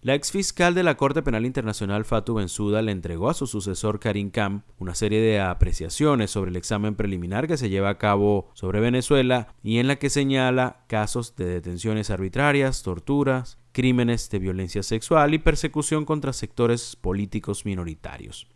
La exfiscal de la Corte Penal Internacional Fatou Bensouda le entregó a su sucesor Karim Khan una serie de apreciaciones sobre el examen preliminar que se lleva a cabo sobre Venezuela y en la que señala casos de detenciones arbitrarias, torturas, crímenes de violencia sexual y persecución contra sectores políticos minoritarios.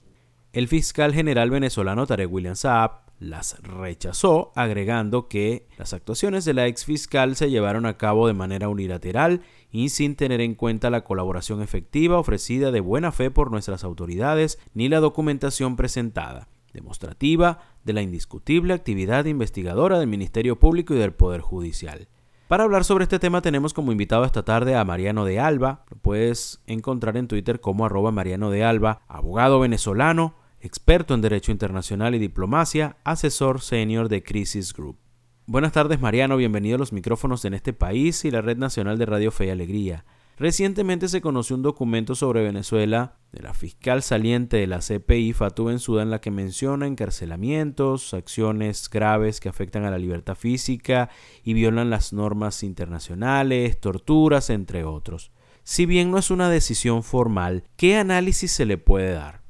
El fiscal general venezolano Tarek William Saab las rechazó, agregando que las actuaciones de la ex fiscal se llevaron a cabo de manera unilateral y sin tener en cuenta la colaboración efectiva ofrecida de buena fe por nuestras autoridades ni la documentación presentada, demostrativa de la indiscutible actividad investigadora del Ministerio Público y del Poder Judicial. Para hablar sobre este tema tenemos como invitado esta tarde a Mariano de Alba. Lo puedes encontrar en Twitter como arroba Mariano de Alba, abogado venezolano, experto en Derecho Internacional y Diplomacia, asesor senior de Crisis Group. Buenas tardes Mariano, bienvenido a los micrófonos en este país y la Red Nacional de Radio Fe y Alegría. Recientemente se conoció un documento sobre Venezuela de la fiscal saliente de la CPI, Fatou Bensouda, en la que menciona encarcelamientos, acciones graves que afectan a la libertad física y violan las normas internacionales, torturas, entre otros. Si bien no es una decisión formal, ¿qué análisis se le puede dar?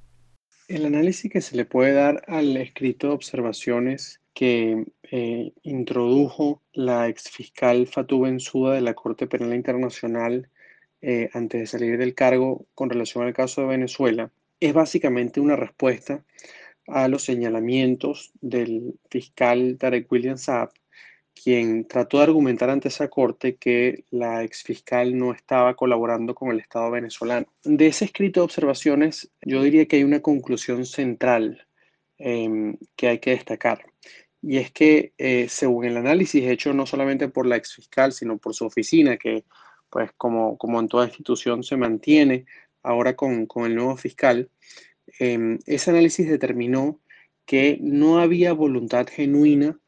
El análisis que se le puede dar al escrito de observaciones que eh, introdujo la exfiscal Fatou Bensouda de la Corte Penal Internacional eh, antes de salir del cargo con relación al caso de Venezuela es básicamente una respuesta a los señalamientos del fiscal Tarek William Saab quien trató de argumentar ante esa corte que la exfiscal no estaba colaborando con el Estado venezolano. De ese escrito de observaciones, yo diría que hay una conclusión central em, que hay que destacar. Y es que, eh, según el análisis hecho no solamente por la exfiscal, sino por su oficina, que, pues, como, como en toda institución se mantiene ahora con, con el nuevo fiscal, em, ese análisis determinó que no había voluntad genuina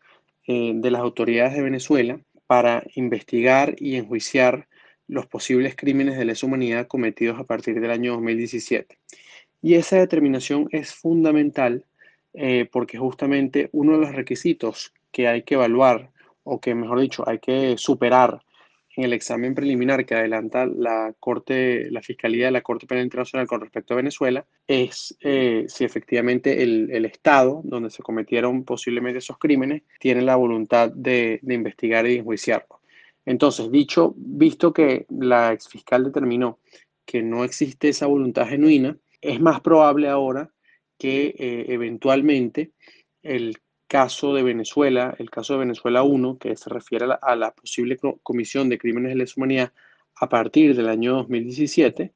eh, de las autoridades de Venezuela para investigar y enjuiciar los posibles crímenes de lesa humanidad cometidos a partir del año 2017. Y esa determinación es fundamental eh, porque justamente uno de los requisitos que hay que evaluar, o que mejor dicho, hay que superar en el examen preliminar que adelanta la Corte, la Fiscalía de la Corte Penal Internacional con respecto a Venezuela, es eh, si efectivamente el, Estado donde se cometieron posiblemente esos crímenes tiene la voluntad de, investigar y enjuiciarlo. Entonces, dicho, visto que la exfiscal determinó que no existe esa voluntad genuina, es más probable ahora que eh, eventualmente el caso de Venezuela, el caso de Venezuela 1, que se refiere a la, posible comisión de crímenes de lesa humanidad a partir del año 2017,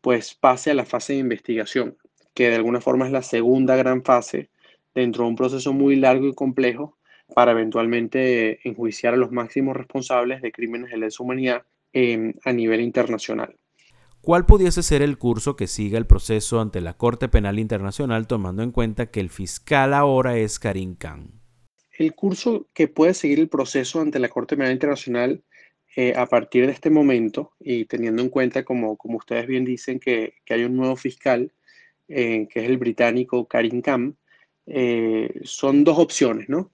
pues pase a la fase de investigación, que de alguna forma es la segunda gran fase dentro de un proceso muy largo y complejo para eventualmente enjuiciar a los máximos responsables de crímenes de lesa humanidad em, a nivel internacional. ¿Cuál pudiese ser el curso que siga el proceso ante la Corte Penal Internacional tomando en cuenta que el fiscal ahora es Karim Khan? El curso que puede seguir el proceso ante la Corte Penal Internacional eh, a partir de este momento y teniendo en cuenta, como, como ustedes bien dicen, que, hay un nuevo fiscal, eh, que es el británico Karim Khan, eh, son dos opciones, ¿no?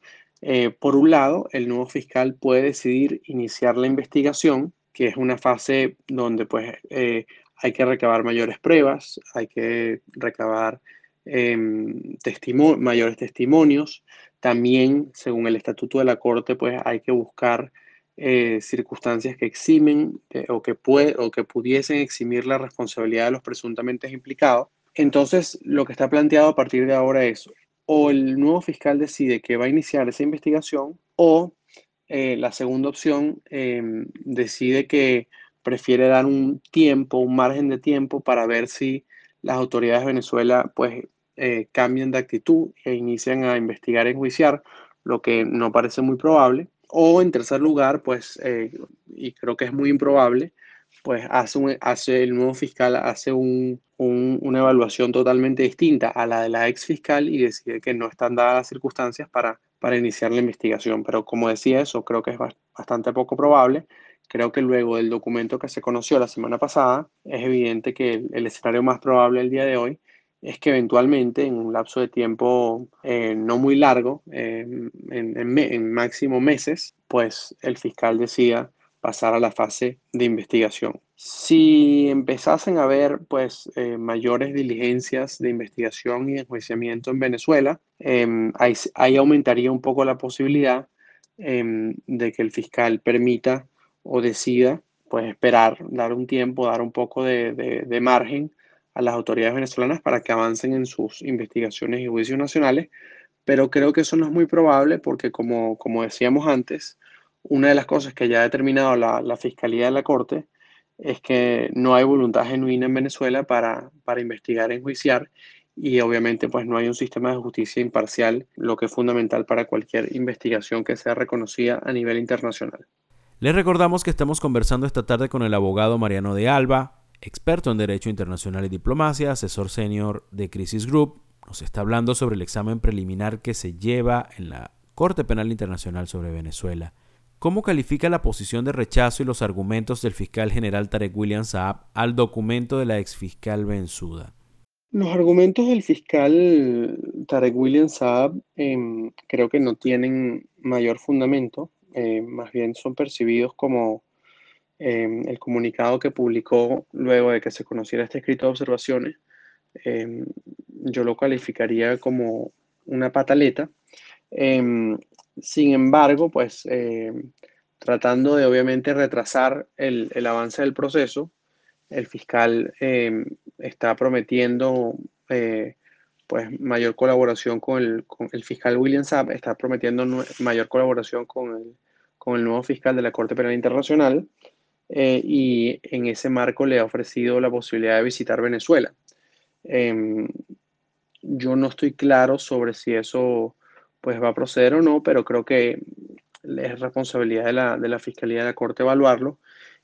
por un lado, el nuevo fiscal puede decidir iniciar la investigación que es una fase donde pues hay que recabar mayores pruebas, hay que recabar em, mayores testimonios. También, según el estatuto de la Corte, pues hay que buscar eh, circunstancias que eximen o, que o que pudiesen eximir la responsabilidad de los presuntamente implicados. Entonces, lo que está planteado a partir de ahora es o el nuevo fiscal decide que va a iniciar esa investigación o eh, la segunda opción em, decide que prefiere dar un tiempo, un margen de tiempo para ver si las autoridades de Venezuela pues eh, cambian de actitud e inician a investigar y enjuiciar, lo que no parece muy probable. O en tercer lugar, pues, eh, y creo que es muy improbable, pues hace, el nuevo fiscal hace una evaluación totalmente distinta a la de la ex fiscal y decide que no están dadas las circunstancias para para iniciar la investigación. Pero como decía eso, creo que es bastante poco probable. Creo que luego del documento que se conoció la semana pasada, es evidente que el, escenario más probable el día de hoy es que eventualmente en un lapso de tiempo eh, no muy largo, en, máximo meses, pues el fiscal decida pasar a la fase de investigación. Si empezasen a haber pues eh, mayores diligencias de investigación y enjuiciamiento en Venezuela, em, ahí, aumentaría un poco la posibilidad em, de que el fiscal permita o decida pues esperar, dar un tiempo, dar un poco de, margen a las autoridades venezolanas para que avancen en sus investigaciones y juicios nacionales, pero creo que eso no es muy probable porque como, como decíamos antes, una de las cosas que ya ha determinado la, Fiscalía de la Corte es que no hay voluntad genuina en Venezuela para, para investigar, enjuiciar y obviamente pues no hay un sistema de justicia imparcial, lo que es fundamental para cualquier investigación que sea reconocida a nivel internacional. Les recordamos que estamos conversando esta tarde con el abogado Mariano de Alba, experto en Derecho Internacional y Diplomacia, asesor senior de Crisis Group. Nos está hablando sobre el examen preliminar que se lleva en la Corte Penal Internacional sobre Venezuela. ¿Cómo califica la posición de rechazo y los argumentos del fiscal general Tarek William Saab al documento de la exfiscal Benzuda? Los argumentos del fiscal Tarek William Saab em, creo que no tienen mayor fundamento, eh, más bien son percibidos como em, el comunicado que publicó luego de que se conociera este escrito de observaciones. Em, yo lo calificaría como una pataleta sin embargo, pues eh, tratando de obviamente retrasar el, avance del proceso, el fiscal eh, está prometiendo eh, pues mayor colaboración con el, fiscal William Saab, está prometiendo mayor colaboración con el, con el nuevo fiscal de la Corte Penal Internacional y en ese marco le ha ofrecido la posibilidad de visitar Venezuela. Em, yo no estoy claro sobre si eso pues va a proceder o no, pero creo que es responsabilidad de la, de la Fiscalía de la Corte evaluarlo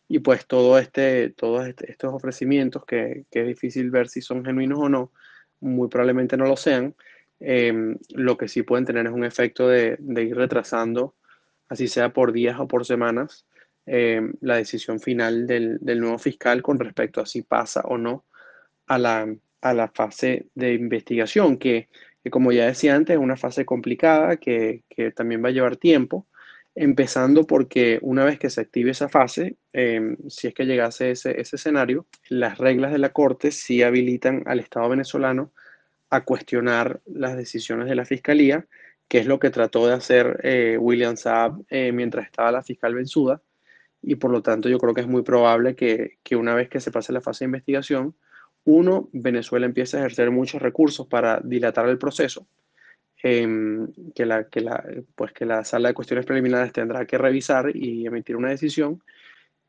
y pues todo este, todos este, estos ofrecimientos que, que, es difícil ver si son genuinos o no, muy probablemente no lo sean, em, lo que sí pueden tener es un efecto de, de ir retrasando, así sea por días o por semanas, em, la decisión final del, del, nuevo fiscal con respecto a si pasa o no a la, a la fase de investigación, que que como ya decía antes, es una fase complicada que, también va a llevar tiempo, empezando porque una vez que se active esa fase, em, si es que llegase ese, ese escenario, las reglas de la Corte sí habilitan al Estado venezolano a cuestionar las decisiones de la Fiscalía, que es lo que trató de hacer eh, William Saab eh, mientras estaba la fiscal Benzuda, y por lo tanto yo creo que es muy probable que, que una vez que se pase la fase de investigación, uno, Venezuela empieza a ejercer muchos recursos para dilatar el proceso, em, que, la, que, la, pues que la sala de cuestiones preliminares tendrá que revisar y emitir una decisión.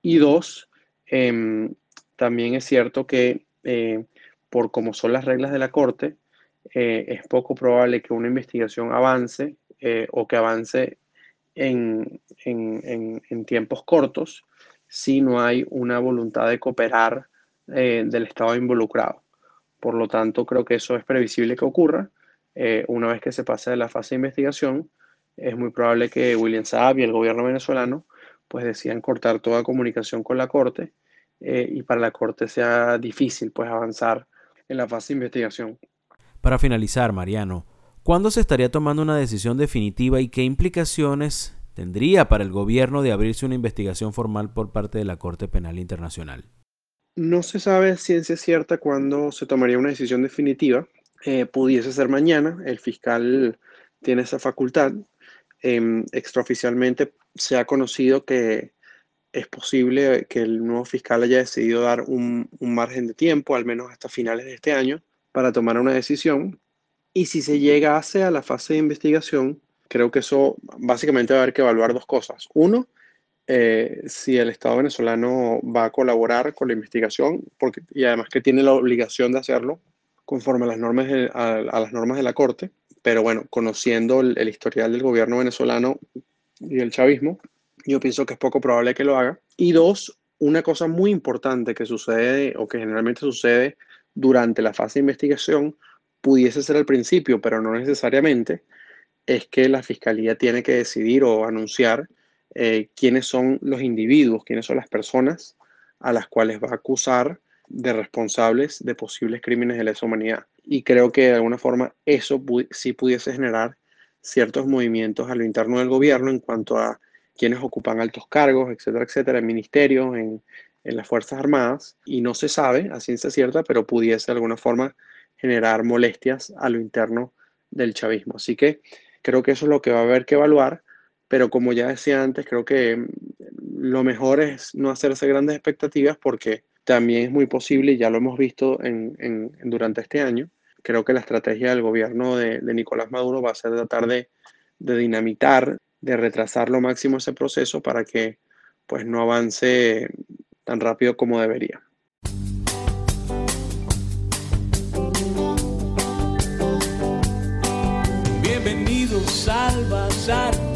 Y dos, em, también es cierto que eh, por como son las reglas de la Corte, eh, es poco probable que una investigación avance eh, o que avance en, tiempos cortos si no hay una voluntad de cooperar eh, del Estado involucrado. Por lo tanto, creo que eso es previsible que ocurra. Una vez que se pase de la fase de investigación, es muy probable que William Saab y el gobierno venezolano pues decidan cortar toda comunicación con la Corte y para la Corte sea difícil pues avanzar en la fase de investigación. Para finalizar, Mariano, ¿cuándo se estaría tomando una decisión definitiva y qué implicaciones tendría para el gobierno de abrirse una investigación formal por parte de la Corte Penal Internacional? No se sabe ciencia cierta cuándo se tomaría una decisión definitiva. Eh, pudiese ser mañana, el fiscal tiene esa facultad. Em, extraoficialmente se ha conocido que es posible que el nuevo fiscal haya decidido dar un, margen de tiempo, al menos hasta finales de este año, para tomar una decisión. Y si se llega a la fase de investigación, creo que eso básicamente va a haber que evaluar dos cosas. Uno, eh, si el Estado venezolano va a colaborar con la investigación, porque, y además que tiene la obligación de hacerlo conforme a las normas de, a, las normas de la Corte, pero bueno, conociendo el, historial del gobierno venezolano y el chavismo, yo pienso que es poco probable que lo haga. Y dos, una cosa muy importante que sucede o que generalmente sucede durante la fase de investigación, pudiese ser al principio, pero no necesariamente, es que la fiscalía tiene que decidir o anunciar eh, quiénes son los individuos, quiénes son las personas a las cuales va a acusar de responsables de posibles crímenes de lesa humanidad. Y creo que de alguna forma eso sí pudiese generar ciertos movimientos a lo interno del gobierno en cuanto a quienes ocupan altos cargos, etcétera, etcétera, en ministerios, en, en las Fuerzas Armadas, y no se sabe a ciencia cierta, pero pudiese de alguna forma generar molestias a lo interno del chavismo. Así que creo que eso es lo que va a haber que evaluar, pero como ya decía antes, creo que mm, lo mejor es no hacerse grandes expectativas porque también es muy posible, y ya lo hemos visto en, durante este año, creo que la estrategia del gobierno de, Nicolás Maduro va a ser tratar de, de, dinamitar, de retrasar lo máximo ese proceso para que pues no avance tan rápido como debería. Bienvenidos al bazar